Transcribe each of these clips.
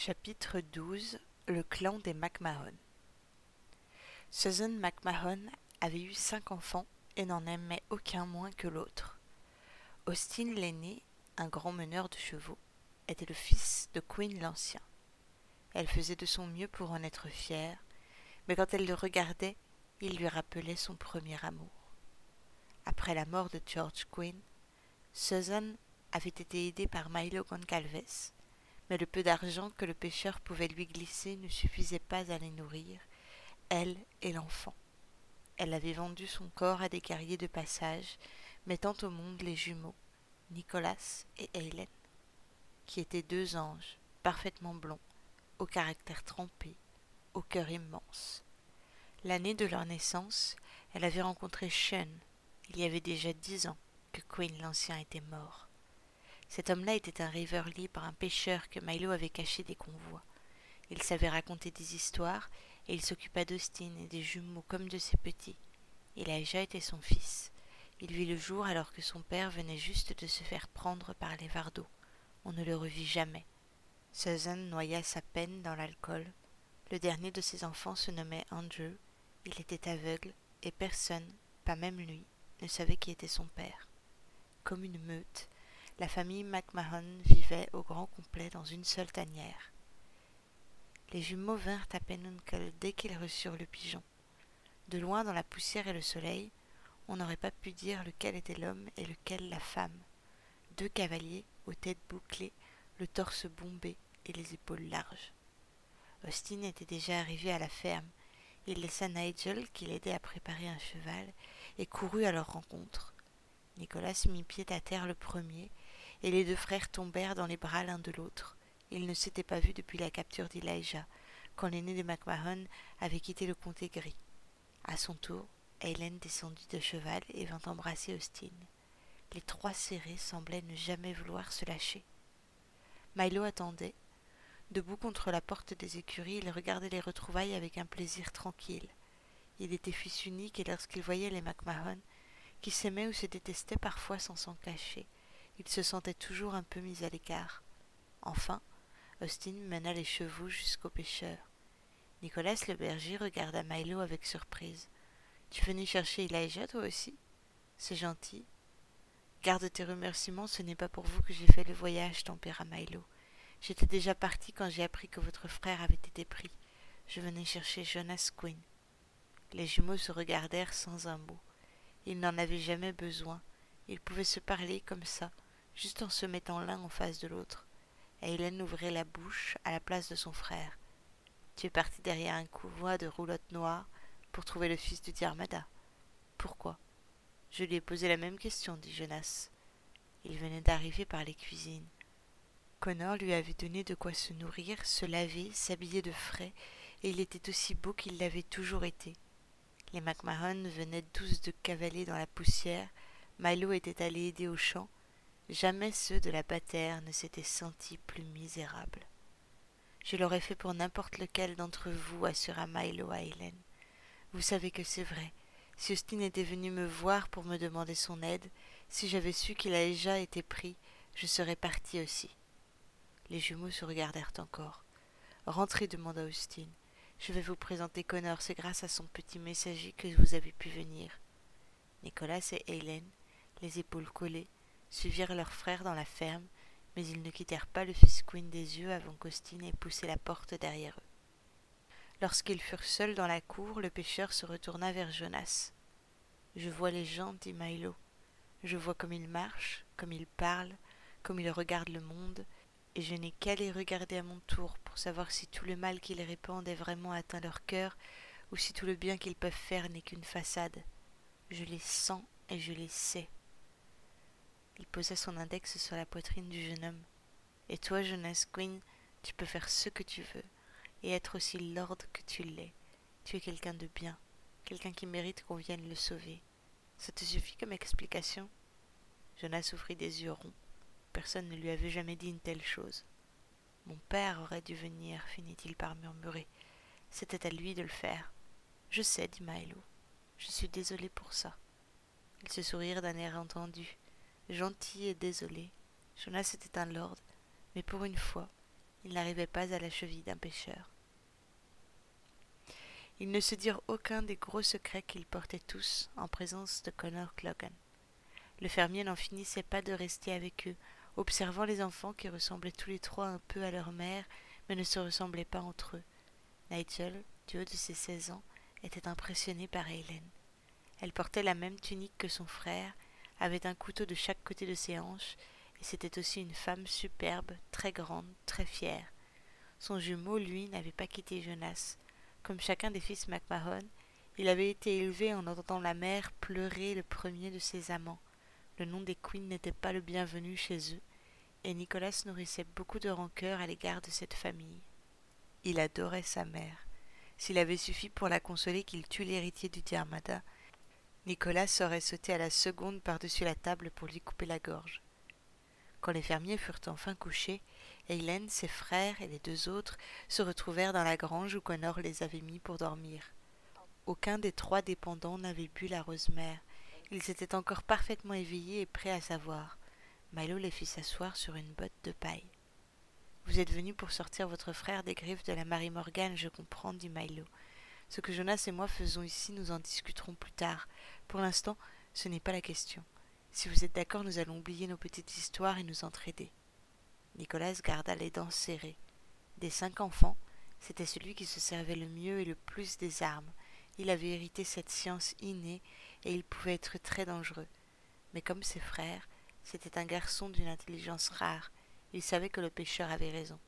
Chapitre 12 Le clan des MacMahon Susan MacMahon avait eu cinq enfants et n'en aimait aucun moins que l'autre. Austin l'aîné, un grand meneur de chevaux, était le fils de Queen l'Ancien. Elle faisait de son mieux pour en être fière, mais quand elle le regardait, il lui rappelait son premier amour. Après la mort de George Queen, Susan avait été aidée par Milo Goncalves, mais le peu d'argent que le pêcheur pouvait lui glisser ne suffisait pas à les nourrir, elle et l'enfant. Elle avait vendu son corps à des guerriers de passage, mettant au monde les jumeaux, Nicolas et Hélène, qui étaient deux anges, parfaitement blonds, au caractère trempé, au cœur immense. L'année de leur naissance, elle avait rencontré Sean, il y avait déjà dix ans que Queen l'Ancien était mort. Cet homme-là était un rêveur libre, un pêcheur que Milo avait caché des convois. Il savait raconter des histoires, et il s'occupa d'Austin et des jumeaux comme de ses petits. Elijah était son fils. Il vit le jour alors que son père venait juste de se faire prendre par les vardeaux. On ne le revit jamais. Susan noya sa peine dans l'alcool. Le dernier de ses enfants se nommait Andrew. Il était aveugle, et personne, pas même lui, ne savait qui était son père. Comme une meute, la famille McMahon vivait au grand complet dans une seule tanière. Les jumeaux vinrent à Penuncle dès qu'ils reçurent le pigeon. De loin dans la poussière et le soleil, on n'aurait pas pu dire lequel était l'homme et lequel la femme. Deux cavaliers, aux têtes bouclées, le torse bombé et les épaules larges. Austin était déjà arrivé à la ferme. Il laissa Nigel, qui l'aidait à préparer un cheval, et courut à leur rencontre. Nicolas mit pied à terre le premier et les deux frères tombèrent dans les bras l'un de l'autre. Ils ne s'étaient pas vus depuis la capture d'Elijah, quand l'aîné de MacMahon avait quitté le comté gris. À son tour, Hélène descendit de cheval et vint embrasser Austin. Les trois serrés semblaient ne jamais vouloir se lâcher. Milo attendait. Debout contre la porte des écuries, il regardait les retrouvailles avec un plaisir tranquille. Il était fils unique et lorsqu'il voyait les MacMahon, qui s'aimaient ou se détestaient parfois sans s'en cacher, il se sentait toujours un peu mis à l'écart. Enfin, Austin mena les chevaux jusqu'au pêcheur. Nicolas le berger regarda Milo avec surprise. Tu venais chercher Elijah, toi aussi? C'est gentil. Garde tes remerciements, ce n'est pas pour vous que j'ai fait le voyage, tempéra Milo. J'étais déjà parti quand j'ai appris que votre frère avait été pris. Je venais chercher Jonas Quinn. Les jumeaux se regardèrent sans un mot. Ils n'en avaient jamais besoin. Ils pouvaient se parler comme ça, juste en se mettant l'un en face de l'autre. Et Hélène ouvrait la bouche à la place de son frère. Tu es parti derrière un convoi de roulottes noires pour trouver le fils de Diarmada. Pourquoi? Je lui ai posé la même question, dit Jonas. Il venait d'arriver par les cuisines. Connor lui avait donné de quoi se nourrir, se laver, s'habiller de frais, et il était aussi beau qu'il l'avait toujours été. Les MacMahon venaient tous de cavaler dans la poussière, Milo était allé aider au champ, Jamais ceux de la patère ne s'étaient sentis plus misérables. Je l'aurais fait pour n'importe lequel d'entre vous, assura Milo à Hélène. Vous savez que c'est vrai. Si Austin était venu me voir pour me demander son aide, si j'avais su qu'il a déjà été pris, je serais parti aussi. Les jumeaux se regardèrent encore. Rentrez, demanda Austin. Je vais vous présenter Connor, c'est grâce à son petit messager que vous avez pu venir. Nicolas et Hélène, les épaules collées, suivirent leur frère dans la ferme, mais ils ne quittèrent pas le fils Queen des yeux avant qu'Austin ait poussé la porte derrière eux. Lorsqu'ils furent seuls dans la cour, le pêcheur se retourna vers Jonas. Je vois les gens, dit Milo. Je vois comme ils marchent, comme ils parlent, comme ils regardent le monde, et je n'ai qu'à les regarder à mon tour pour savoir si tout le mal qu'ils répandent est vraiment atteint leur cœur, ou si tout le bien qu'ils peuvent faire n'est qu'une façade. Je les sens et je les sais. Il posa son index sur la poitrine du jeune homme. Et toi, Jonas Quinn, tu peux faire ce que tu veux, et être aussi lord que tu l'es. Tu es quelqu'un de bien, quelqu'un qui mérite qu'on vienne le sauver. Ça te suffit comme explication? Jonas ouvrit des yeux ronds. Personne ne lui avait jamais dit une telle chose. Mon père aurait dû venir, finit-il par murmurer. C'était à lui de le faire. Je sais, dit Milo. Je suis désolé pour ça. Ils se sourirent d'un air entendu gentil et désolé. Jonas était un lord, mais pour une fois, ils n'arrivaient pas à la cheville d'un pêcheur. Ils ne se dirent aucun des gros secrets qu'ils portaient tous en présence de Connor Clogan. Le fermier n'en finissait pas de rester avec eux, observant les enfants qui ressemblaient tous les trois un peu à leur mère, mais ne se ressemblaient pas entre eux. Nigel, du haut de ses seize ans, était impressionné par Hélène. Elle portait la même tunique que son frère, avait un couteau de chaque côté de ses hanches, et c'était aussi une femme superbe, très grande, très fière. Son jumeau, lui, n'avait pas quitté Jonas. Comme chacun des fils MacMahon, il avait été élevé en entendant la mère pleurer le premier de ses amants. Le nom des Queens n'était pas le bienvenu chez eux, et Nicolas nourrissait beaucoup de rancœur à l'égard de cette famille. Il adorait sa mère. S'il avait suffi pour la consoler qu'il tue l'héritier du Diarmada, Nicolas aurait sauté à la seconde par-dessus la table pour lui couper la gorge. Quand les fermiers furent enfin couchés, Hélène, ses frères et les deux autres se retrouvèrent dans la grange où Connor les avait mis pour dormir. Aucun des trois dépendants n'avait bu la rose mère. Ils étaient encore parfaitement éveillés et prêts à savoir. Milo les fit s'asseoir sur une botte de paille. Vous êtes venus pour sortir votre frère des griffes de la Marie Morgane, je comprends, dit Milo. Ce que Jonas et moi faisons ici, nous en discuterons plus tard. Pour l'instant, ce n'est pas la question. Si vous êtes d'accord, nous allons oublier nos petites histoires et nous entraider. Nicolas garda les dents serrées. Des cinq enfants, c'était celui qui se servait le mieux et le plus des armes. Il avait hérité cette science innée et il pouvait être très dangereux. Mais comme ses frères, c'était un garçon d'une intelligence rare. Il savait que le pêcheur avait raison.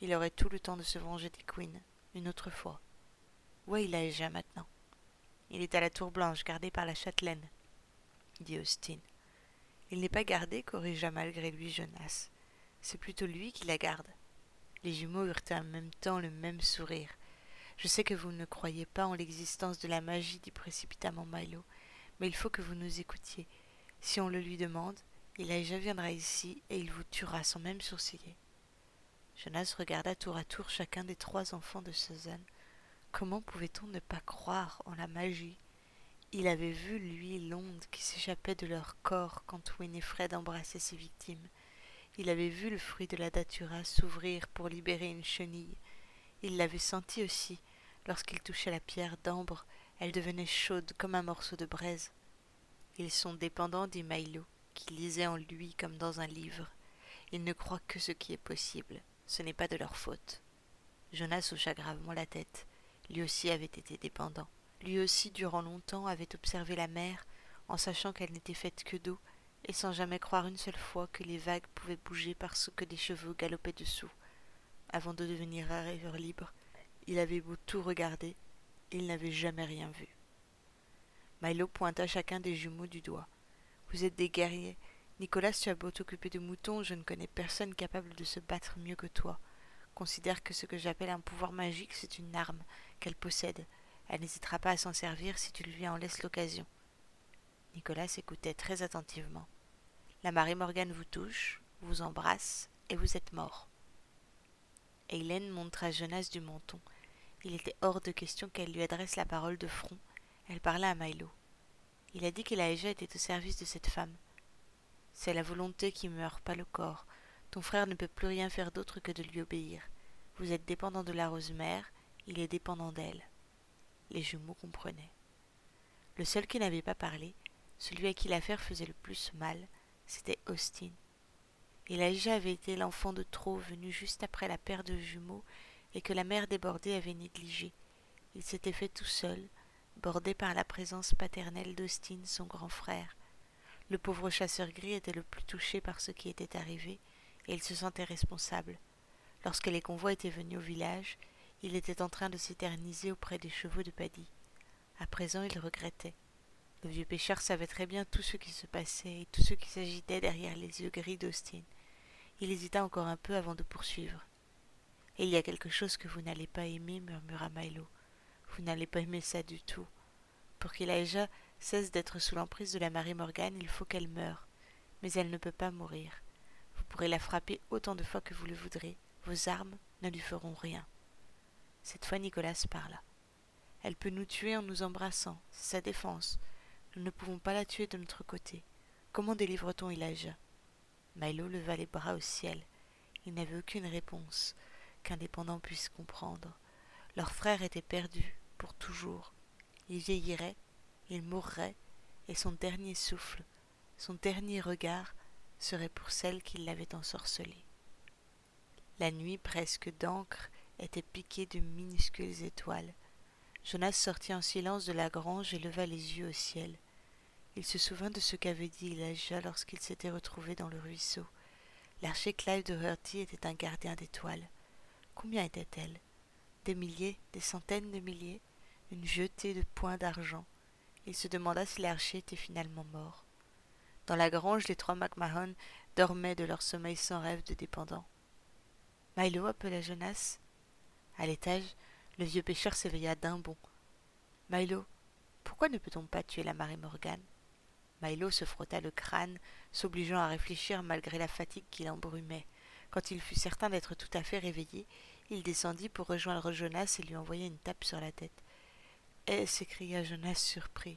Il aurait tout le temps de se venger des Queens, une autre fois. Où est déjà maintenant Il est à la tour blanche, gardée par la châtelaine, dit Austin. Il n'est pas gardé, corrigea malgré lui Jonas. C'est plutôt lui qui la garde. Les jumeaux eurent en même temps le même sourire. Je sais que vous ne croyez pas en l'existence de la magie, dit précipitamment Milo, mais il faut que vous nous écoutiez. Si on le lui demande, Elijah viendra ici et il vous tuera sans même sourciller. Jonas regarda tour à tour chacun des trois enfants de Susan. Comment pouvait-on ne pas croire en la magie? Il avait vu, lui, l'onde qui s'échappait de leur corps quand Winifred embrassait ses victimes. Il avait vu le fruit de la datura s'ouvrir pour libérer une chenille. Il l'avait senti aussi, lorsqu'il touchait la pierre d'ambre, elle devenait chaude comme un morceau de braise. Ils sont dépendants, dit Milo, qui lisait en lui comme dans un livre. Ils ne croient que ce qui est possible. Ce n'est pas de leur faute. Jonas hocha gravement la tête. Lui aussi avait été dépendant. Lui aussi, durant longtemps, avait observé la mer, en sachant qu'elle n'était faite que d'eau, et sans jamais croire une seule fois que les vagues pouvaient bouger parce que des chevaux galopaient dessous. Avant de devenir un rêveur libre, il avait beau tout regarder, il n'avait jamais rien vu. Milo pointa chacun des jumeaux du doigt. Vous êtes des guerriers. Nicolas, tu as beau t'occuper de moutons, je ne connais personne capable de se battre mieux que toi. Considère que ce que j'appelle un pouvoir magique, c'est une arme qu'elle possède, elle n'hésitera pas à s'en servir si tu lui en laisses l'occasion. Nicolas écoutait très attentivement. La Marie Morgane vous touche, vous embrasse, et vous êtes mort. Hélène montra Jonas du menton. Il était hors de question qu'elle lui adresse la parole de front. Elle parla à Milo. Il a dit qu'Elaïja était au service de cette femme. C'est la volonté qui meurt, pas le corps. Ton frère ne peut plus rien faire d'autre que de lui obéir. Vous êtes dépendant de la rose mère, il est dépendant d'elle les jumeaux comprenaient. Le seul qui n'avait pas parlé, celui à qui l'affaire faisait le plus mal, c'était Austin. Elijah avait été l'enfant de trop venu juste après la paire de jumeaux et que la mère débordée avait négligé. Il s'était fait tout seul, bordé par la présence paternelle d'Austin, son grand frère. Le pauvre chasseur gris était le plus touché par ce qui était arrivé, et il se sentait responsable. Lorsque les convois étaient venus au village, il était en train de s'éterniser auprès des chevaux de Paddy. À présent, il regrettait. Le vieux pêcheur savait très bien tout ce qui se passait et tout ce qui s'agitait derrière les yeux gris d'Austin. Il hésita encore un peu avant de poursuivre. il y a quelque chose que vous n'allez pas aimer, murmura Milo. Vous n'allez pas aimer ça du tout. Pour qu'Elijah cesse d'être sous l'emprise de la Marie Morgane, il faut qu'elle meure. Mais elle ne peut pas mourir. Vous pourrez la frapper autant de fois que vous le voudrez. Vos armes ne lui feront rien. Cette fois Nicolas parla. Elle peut nous tuer en nous embrassant, c'est sa défense. Nous ne pouvons pas la tuer de notre côté. Comment délivre-t-on Elijah? Milo leva les bras au ciel. Il n'avait aucune réponse. qu'un dépendant puisse comprendre. Leur frère était perdu pour toujours. Il vieillirait, il mourrait, et son dernier souffle, son dernier regard serait pour celle qui l'avait ensorcelé. La nuit presque d'encre était piquée de minuscules étoiles. Jonas sortit en silence de la grange et leva les yeux au ciel. Il se souvint de ce qu'avait dit Elijah lorsqu'il s'était retrouvé dans le ruisseau. L'archer Clive de Hurty était un gardien d'étoiles. Combien étaient-elles Des milliers, des centaines de milliers? Une jetée de points d'argent. Il se demanda si l'archer était finalement mort. Dans la grange, les trois McMahon dormaient de leur sommeil sans rêve de dépendant. Milo appela Jonas. À l'étage, le vieux pêcheur s'éveilla d'un bond. Milo, pourquoi ne peut-on pas tuer la marée Morgane? Milo se frotta le crâne, s'obligeant à réfléchir malgré la fatigue qui l'embrumait. Quand il fut certain d'être tout à fait réveillé, il descendit pour rejoindre Jonas et lui envoyer une tape sur la tête. Eh s'écria Jonas surpris.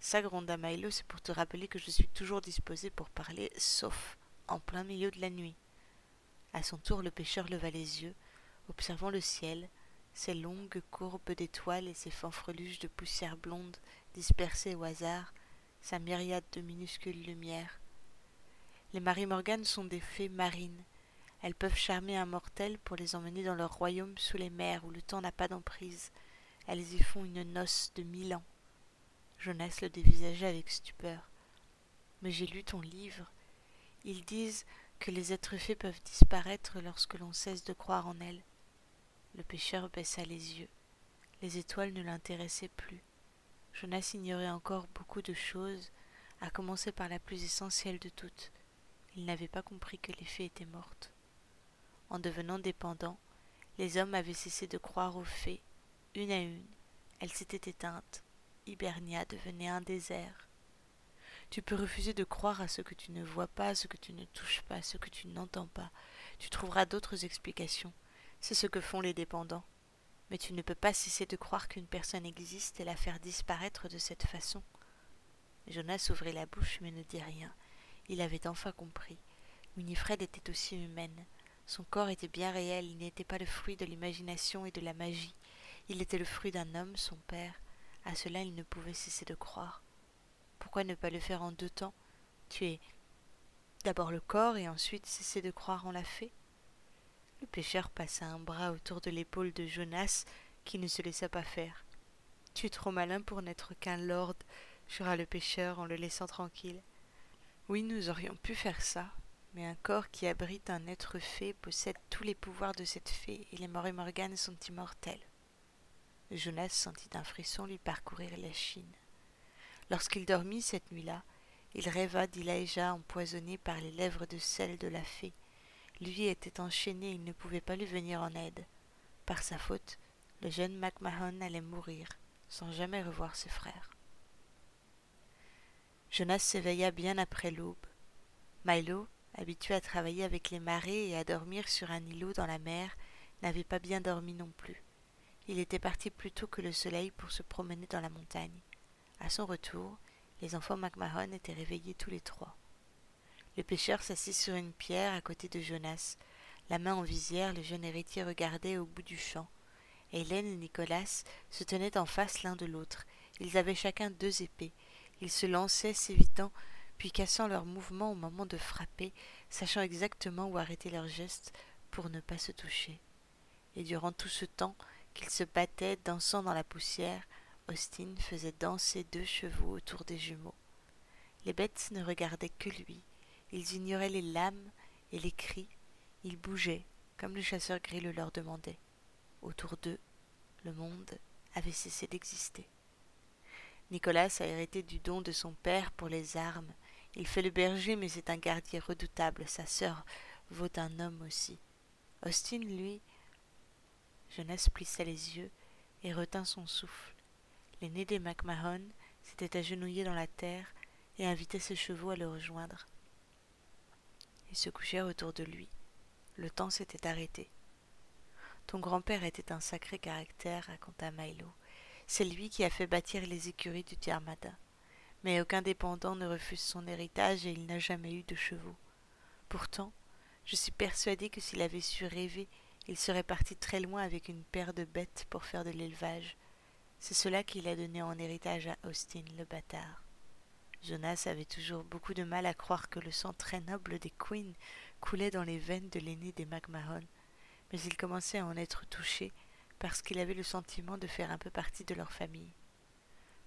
Ça gronda Milo, c'est pour te rappeler que je suis toujours disposé pour parler, sauf en plein milieu de la nuit. À son tour, le pêcheur leva les yeux, observant le ciel, ses longues courbes d'étoiles et ses fanfreluches de poussière blonde dispersées au hasard, sa myriade de minuscules lumières. Les Marie Morgan sont des fées marines. Elles peuvent charmer un mortel pour les emmener dans leur royaume sous les mers où le temps n'a pas d'emprise. Elles y font une noce de mille ans. Jonas le dévisageait avec stupeur. Mais j'ai lu ton livre. Ils disent que les êtres faits peuvent disparaître lorsque l'on cesse de croire en elles. Le pêcheur baissa les yeux. Les étoiles ne l'intéressaient plus. Jonas ignorait encore beaucoup de choses, à commencer par la plus essentielle de toutes. Il n'avait pas compris que les fées étaient mortes. En devenant dépendants, les hommes avaient cessé de croire aux fées, une à une. Elles s'étaient éteintes. Hibernia devenait un désert. Tu peux refuser de croire à ce que tu ne vois pas, ce que tu ne touches pas, ce que tu n'entends pas. Tu trouveras d'autres explications. C'est ce que font les dépendants mais tu ne peux pas cesser de croire qu'une personne existe et la faire disparaître de cette façon. Jonas ouvrit la bouche mais ne dit rien. Il avait enfin compris. Winifred était aussi humaine. Son corps était bien réel, il n'était pas le fruit de l'imagination et de la magie. Il était le fruit d'un homme, son père. À cela il ne pouvait cesser de croire. Pourquoi ne pas le faire en deux temps? Tuer d'abord le corps et ensuite cesser de croire en la fée le pêcheur passa un bras autour de l'épaule de Jonas, qui ne se laissa pas faire. Tu es trop malin pour n'être qu'un lord, jura le pêcheur en le laissant tranquille. Oui, nous aurions pu faire ça, mais un corps qui abrite un être fée possède tous les pouvoirs de cette fée, et les Morgan sont immortels. Jonas sentit un frisson lui parcourir la chine. Lorsqu'il dormit cette nuit-là, il rêva d'Ilaïja empoisonné par les lèvres de sel de la fée, lui était enchaîné, il ne pouvait pas lui venir en aide. Par sa faute, le jeune MacMahon allait mourir, sans jamais revoir ses frères. Jonas s'éveilla bien après l'aube. Milo, habitué à travailler avec les marées et à dormir sur un îlot dans la mer, n'avait pas bien dormi non plus. Il était parti plus tôt que le soleil pour se promener dans la montagne. À son retour, les enfants MacMahon étaient réveillés tous les trois. Le pêcheur s'assit sur une pierre à côté de Jonas. La main en visière, le jeune héritier regardait au bout du champ. Hélène et Nicolas se tenaient en face l'un de l'autre. Ils avaient chacun deux épées. Ils se lançaient, s'évitant, puis cassant leurs mouvements au moment de frapper, sachant exactement où arrêter leurs gestes pour ne pas se toucher. Et durant tout ce temps qu'ils se battaient, dansant dans la poussière, Austin faisait danser deux chevaux autour des jumeaux. Les bêtes ne regardaient que lui, ils ignoraient les lames et les cris, ils bougeaient, comme le chasseur gris le leur demandait. Autour d'eux, le monde avait cessé d'exister. Nicolas a hérité du don de son père pour les armes. Il fait le berger, mais c'est un gardier redoutable. Sa sœur vaut un homme aussi. Austin, lui. Jonas plissa les yeux et retint son souffle. L'aîné des MacMahon s'était agenouillé dans la terre et invitait ses chevaux à le rejoindre. Ils se couchèrent autour de lui. Le temps s'était arrêté. Ton grand-père était un sacré caractère, raconta Milo. C'est lui qui a fait bâtir les écuries du Tiarmada. Mais aucun dépendant ne refuse son héritage et il n'a jamais eu de chevaux. Pourtant, je suis persuadé que s'il avait su rêver, Il serait parti très loin avec une paire de bêtes pour faire de l'élevage. C'est cela qu'il a donné en héritage à Austin, le bâtard. Jonas avait toujours beaucoup de mal à croire que le sang très noble des Queens coulait dans les veines de l'aîné des McMahon, mais il commençait à en être touché parce qu'il avait le sentiment de faire un peu partie de leur famille.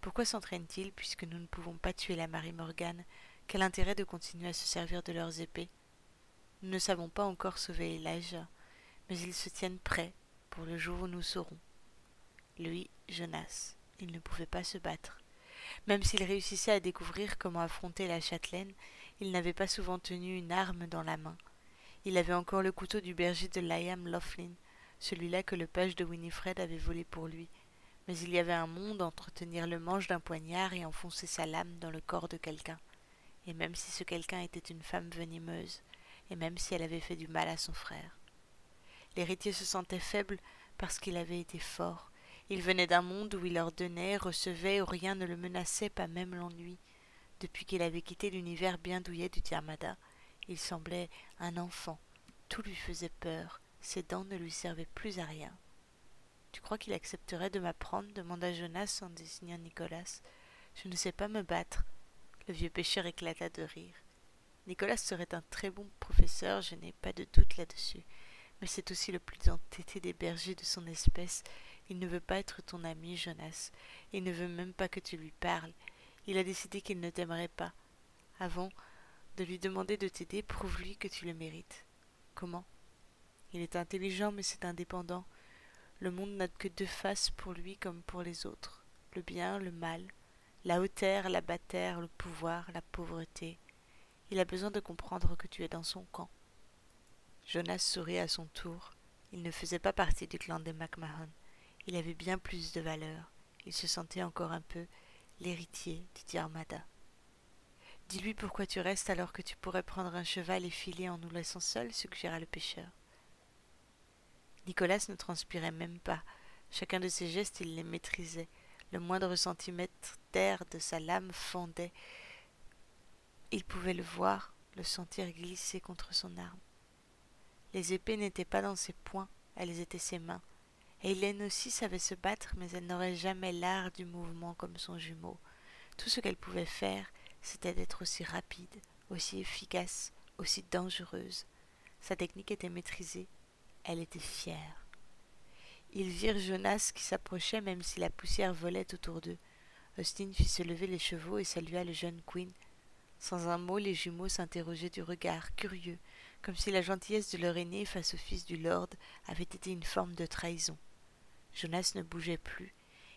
Pourquoi s'entraînent-ils puisque nous ne pouvons pas tuer la Marie Morgane Quel intérêt de continuer à se servir de leurs épées? Nous ne savons pas encore sauver Elijah, mais ils se tiennent prêts pour le jour où nous saurons. Lui, Jonas, il ne pouvait pas se battre. Même s'il réussissait à découvrir comment affronter la châtelaine, il n'avait pas souvent tenu une arme dans la main. Il avait encore le couteau du berger de Liam Laughlin, celui-là que le page de Winifred avait volé pour lui. Mais il y avait un monde entre tenir le manche d'un poignard et enfoncer sa lame dans le corps de quelqu'un. Et même si ce quelqu'un était une femme venimeuse, et même si elle avait fait du mal à son frère. L'héritier se sentait faible parce qu'il avait été fort, il venait d'un monde où il ordonnait, recevait, où rien ne le menaçait, pas même l'ennui. Depuis qu'il avait quitté l'univers bien douillet du Tiamada, il semblait un enfant. Tout lui faisait peur, ses dents ne lui servaient plus à rien. Tu crois qu'il accepterait de m'apprendre? demanda Jonas en désignant Nicolas. Je ne sais pas me battre. Le vieux pêcheur éclata de rire. Nicolas serait un très bon professeur, je n'ai pas de doute là-dessus. Mais c'est aussi le plus entêté des bergers de son espèce, il ne veut pas être ton ami, Jonas. Il ne veut même pas que tu lui parles. Il a décidé qu'il ne t'aimerait pas. Avant de lui demander de t'aider, prouve-lui que tu le mérites. Comment? Il est intelligent, mais c'est indépendant. Le monde n'a que deux faces pour lui comme pour les autres le bien, le mal, la hauteur, la bâtère, le pouvoir, la pauvreté. Il a besoin de comprendre que tu es dans son camp. Jonas sourit à son tour. Il ne faisait pas partie du clan des MacMahon. Il avait bien plus de valeur. Il se sentait encore un peu l'héritier du Diarmada. Dis-lui pourquoi tu restes alors que tu pourrais prendre un cheval et filer en nous laissant seuls, suggéra le pêcheur. Nicolas ne transpirait même pas. Chacun de ses gestes, il les maîtrisait. Le moindre centimètre d'air de sa lame fondait. Il pouvait le voir, le sentir glisser contre son arme. Les épées n'étaient pas dans ses poings, elles étaient ses mains. Hélène aussi savait se battre, mais elle n'aurait jamais l'art du mouvement comme son jumeau. Tout ce qu'elle pouvait faire, c'était d'être aussi rapide, aussi efficace, aussi dangereuse. Sa technique était maîtrisée. Elle était fière. Ils virent Jonas qui s'approchait même si la poussière volait autour d'eux. Austin fit se lever les chevaux et salua le jeune Queen. Sans un mot, les jumeaux s'interrogeaient du regard, curieux, comme si la gentillesse de leur aîné face au fils du lord avait été une forme de trahison. Jonas ne bougeait plus.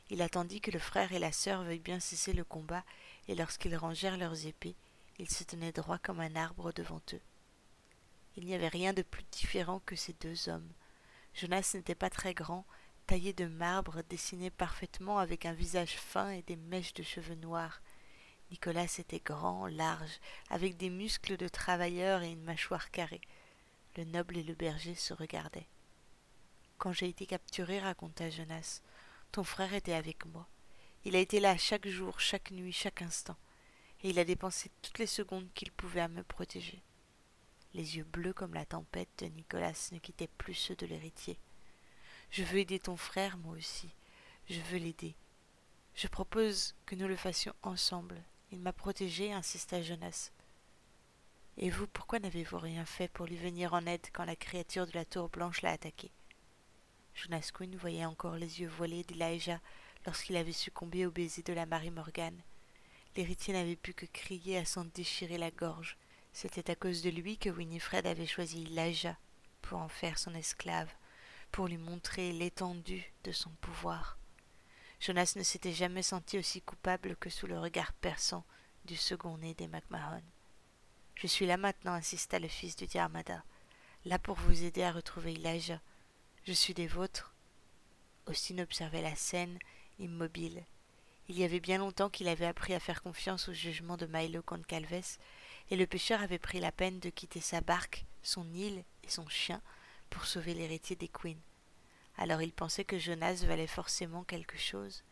Il attendit que le frère et la sœur veuillent bien cesser le combat, et lorsqu'ils rangèrent leurs épées, ils se tenaient droit comme un arbre devant eux. Il n'y avait rien de plus différent que ces deux hommes. Jonas n'était pas très grand, taillé de marbre, dessiné parfaitement avec un visage fin et des mèches de cheveux noirs. Nicolas était grand, large, avec des muscles de travailleur et une mâchoire carrée. Le noble et le berger se regardaient. Quand j'ai été capturé, raconta Jonas, ton frère était avec moi. Il a été là chaque jour, chaque nuit, chaque instant, et il a dépensé toutes les secondes qu'il pouvait à me protéger. Les yeux bleus comme la tempête de Nicolas ne quittaient plus ceux de l'héritier. Je veux aider ton frère, moi aussi. Je veux l'aider. Je propose que nous le fassions ensemble. Il m'a protégé, insista Jonas. Et vous, pourquoi n'avez-vous rien fait pour lui venir en aide quand la créature de la tour blanche l'a attaqué? Jonas Quinn voyait encore les yeux voilés d'Elijah lorsqu'il avait succombé au baiser de la Marie Morgane. L'héritier n'avait pu que crier à s'en déchirer la gorge. C'était à cause de lui que Winifred avait choisi Elijah pour en faire son esclave, pour lui montrer l'étendue de son pouvoir. Jonas ne s'était jamais senti aussi coupable que sous le regard perçant du second-né des MacMahon. Je suis là maintenant, insista le fils du Diarmada, là pour vous aider à retrouver Elijah, je suis des vôtres. Austin observait la scène, immobile. Il y avait bien longtemps qu'il avait appris à faire confiance au jugement de Milo Concalves, et le pêcheur avait pris la peine de quitter sa barque, son île et son chien pour sauver l'héritier des Queens. Alors il pensait que Jonas valait forcément quelque chose.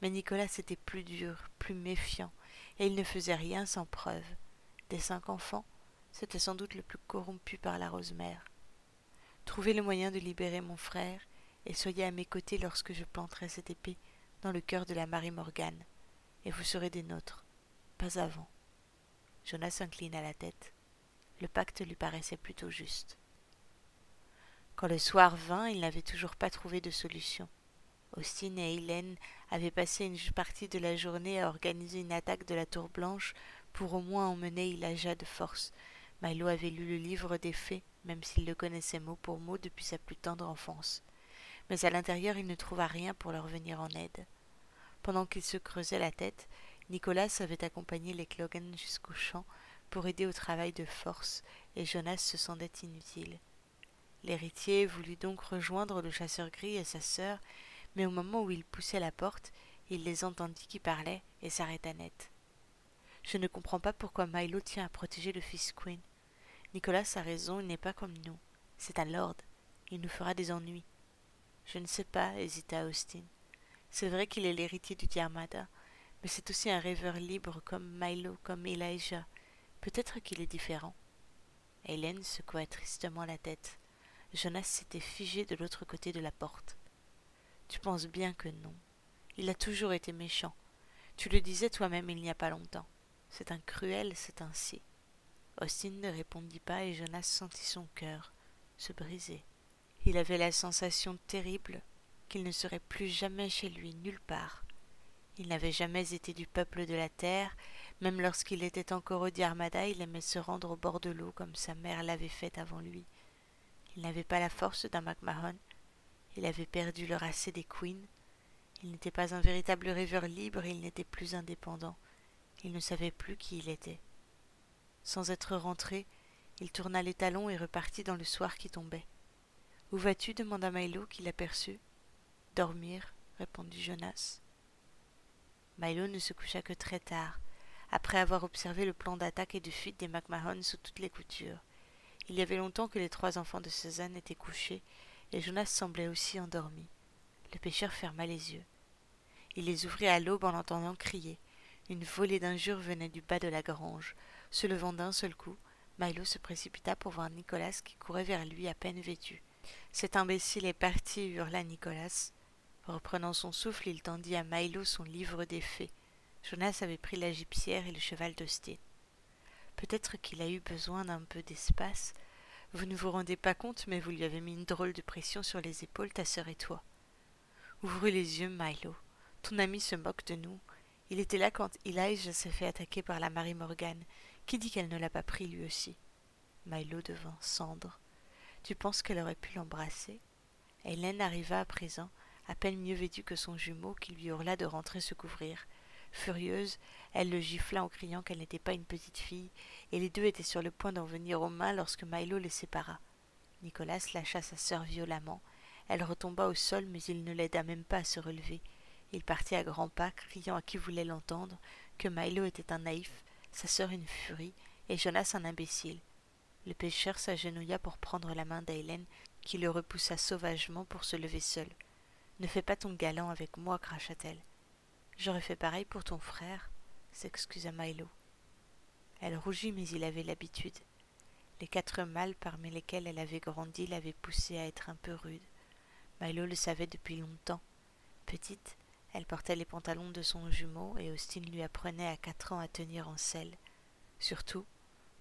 Mais Nicolas était plus dur, plus méfiant, et il ne faisait rien sans preuve. Des cinq enfants, c'était sans doute le plus corrompu par la Rosemère. Trouvez le moyen de libérer mon frère, et soyez à mes côtés lorsque je planterai cette épée dans le cœur de la Marie Morgane, et vous serez des nôtres, pas avant. Jonas inclina la tête. Le pacte lui paraissait plutôt juste. Quand le soir vint, il n'avait toujours pas trouvé de solution. Austin et Hélène avaient passé une partie de la journée à organiser une attaque de la Tour Blanche pour au moins emmener Ilaja de force. Milo avait lu le livre des fées, même s'il le connaissait mot pour mot depuis sa plus tendre enfance. Mais à l'intérieur, il ne trouva rien pour leur venir en aide. Pendant qu'il se creusait la tête, Nicolas avait accompagné les Clogan jusqu'au champ pour aider au travail de force, et Jonas se sentait inutile. L'héritier voulut donc rejoindre le chasseur gris et sa sœur, mais au moment où il poussait la porte, il les entendit qui parlaient et s'arrêta net. Je ne comprends pas pourquoi Milo tient à protéger le fils Queen. Nicolas a raison, il n'est pas comme nous. C'est un lord. Il nous fera des ennuis. Je ne sais pas, hésita Austin. C'est vrai qu'il est l'héritier du Diarmada, mais c'est aussi un rêveur libre comme Milo, comme Elijah. Peut-être qu'il est différent. Hélène secoua tristement la tête. Jonas s'était figé de l'autre côté de la porte. Tu penses bien que non. Il a toujours été méchant. Tu le disais toi-même il n'y a pas longtemps. C'est un cruel, c'est ainsi. Austin ne répondit pas et Jonas sentit son cœur se briser. Il avait la sensation terrible qu'il ne serait plus jamais chez lui nulle part. Il n'avait jamais été du peuple de la terre, même lorsqu'il était encore au Diarmada, il aimait se rendre au bord de l'eau comme sa mère l'avait fait avant lui. Il n'avait pas la force d'un MacMahon, il avait perdu le racé des Queens. Il n'était pas un véritable rêveur libre, il n'était plus indépendant. Il ne savait plus qui il était. Sans être rentré, il tourna les talons et repartit dans le soir qui tombait. Où vas-tu demanda Milo qui l'aperçut. Dormir, répondit Jonas. Milo ne se coucha que très tard, après avoir observé le plan d'attaque et de fuite des MacMahon sous toutes les coutures. Il y avait longtemps que les trois enfants de Suzanne étaient couchés, et Jonas semblait aussi endormi. Le pêcheur ferma les yeux. Il les ouvrit à l'aube en entendant crier. Une volée d'injures venait du bas de la grange. Se levant d'un seul coup, Milo se précipita pour voir Nicolas qui courait vers lui à peine vêtu. Cet imbécile est parti, hurla Nicolas. Reprenant son souffle, il tendit à Milo son livre des fées. Jonas avait pris la gypsière et le cheval d'Austin. Peut-être qu'il a eu besoin d'un peu d'espace. Vous ne vous rendez pas compte, mais vous lui avez mis une drôle de pression sur les épaules, ta sœur et toi. Ouvre les yeux, Milo. Ton ami se moque de nous. Il était là quand Elijah s'est fait attaquer par la Marie Morgane. Qui dit qu'elle ne l'a pas pris lui aussi Milo devint cendre. Tu penses qu'elle aurait pu l'embrasser? Hélène arriva à présent, à peine mieux vêtue que son jumeau, qui lui hurla de rentrer se couvrir. Furieuse, elle le gifla en criant qu'elle n'était pas une petite fille, et les deux étaient sur le point d'en venir aux mains lorsque Milo les sépara. Nicolas lâcha sa sœur violemment. Elle retomba au sol, mais il ne l'aida même pas à se relever. Il partit à grands pas, criant à qui voulait l'entendre que Milo était un naïf, sa sœur une furie, et Jonas un imbécile. Le pêcheur s'agenouilla pour prendre la main d'Hélène, qui le repoussa sauvagement pour se lever seul. Ne fais pas ton galant avec moi, cracha-t-elle. J'aurais fait pareil pour ton frère, s'excusa Milo. Elle rougit, mais il avait l'habitude. Les quatre mâles parmi lesquels elle avait grandi l'avaient poussée à être un peu rude. Milo le savait depuis longtemps. Petite, elle portait les pantalons de son jumeau et Austin lui apprenait à quatre ans à tenir en selle. Surtout,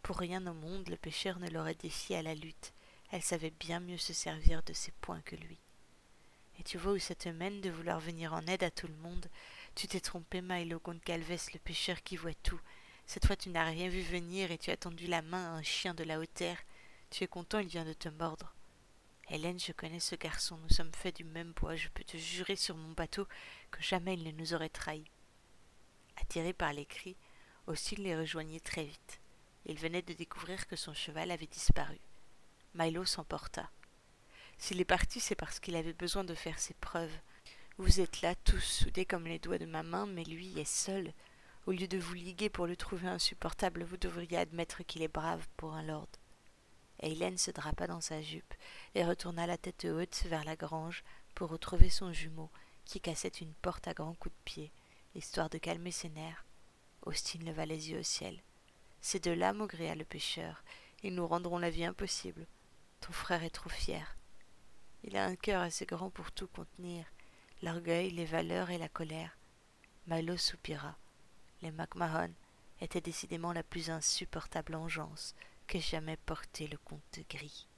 pour rien au monde le pêcheur ne l'aurait défiée à la lutte. Elle savait bien mieux se servir de ses poings que lui. Et tu vois où ça te mène de vouloir venir en aide à tout le monde, tu t'es trompé, Milo Goncalves, le pêcheur qui voit tout. Cette fois, tu n'as rien vu venir et tu as tendu la main à un chien de la haute terre. Tu es content, il vient de te mordre. Hélène, je connais ce garçon, nous sommes faits du même bois, je peux te jurer sur mon bateau que jamais il ne nous aurait trahis. Attiré par les cris, Austin les rejoignit très vite. Il venait de découvrir que son cheval avait disparu. Milo s'emporta. S'il est parti, c'est parce qu'il avait besoin de faire ses preuves. Vous êtes là, tous soudés comme les doigts de ma main, mais lui est seul. Au lieu de vous liguer pour le trouver insupportable, vous devriez admettre qu'il est brave pour un lord. Se drapa dans sa jupe et retourna la tête haute vers la grange pour retrouver son jumeau qui cassait une porte à grands coups de pied, histoire de calmer ses nerfs. Austin leva les yeux au ciel. Ces deux-là, maugréa le pêcheur, ils nous rendront la vie impossible. Ton frère est trop fier. Il a un cœur assez grand pour tout contenir, l'orgueil, les valeurs et la colère. Milo soupira. Les MacMahon étaient décidément la plus insupportable engeance que jamais porté le comte gris.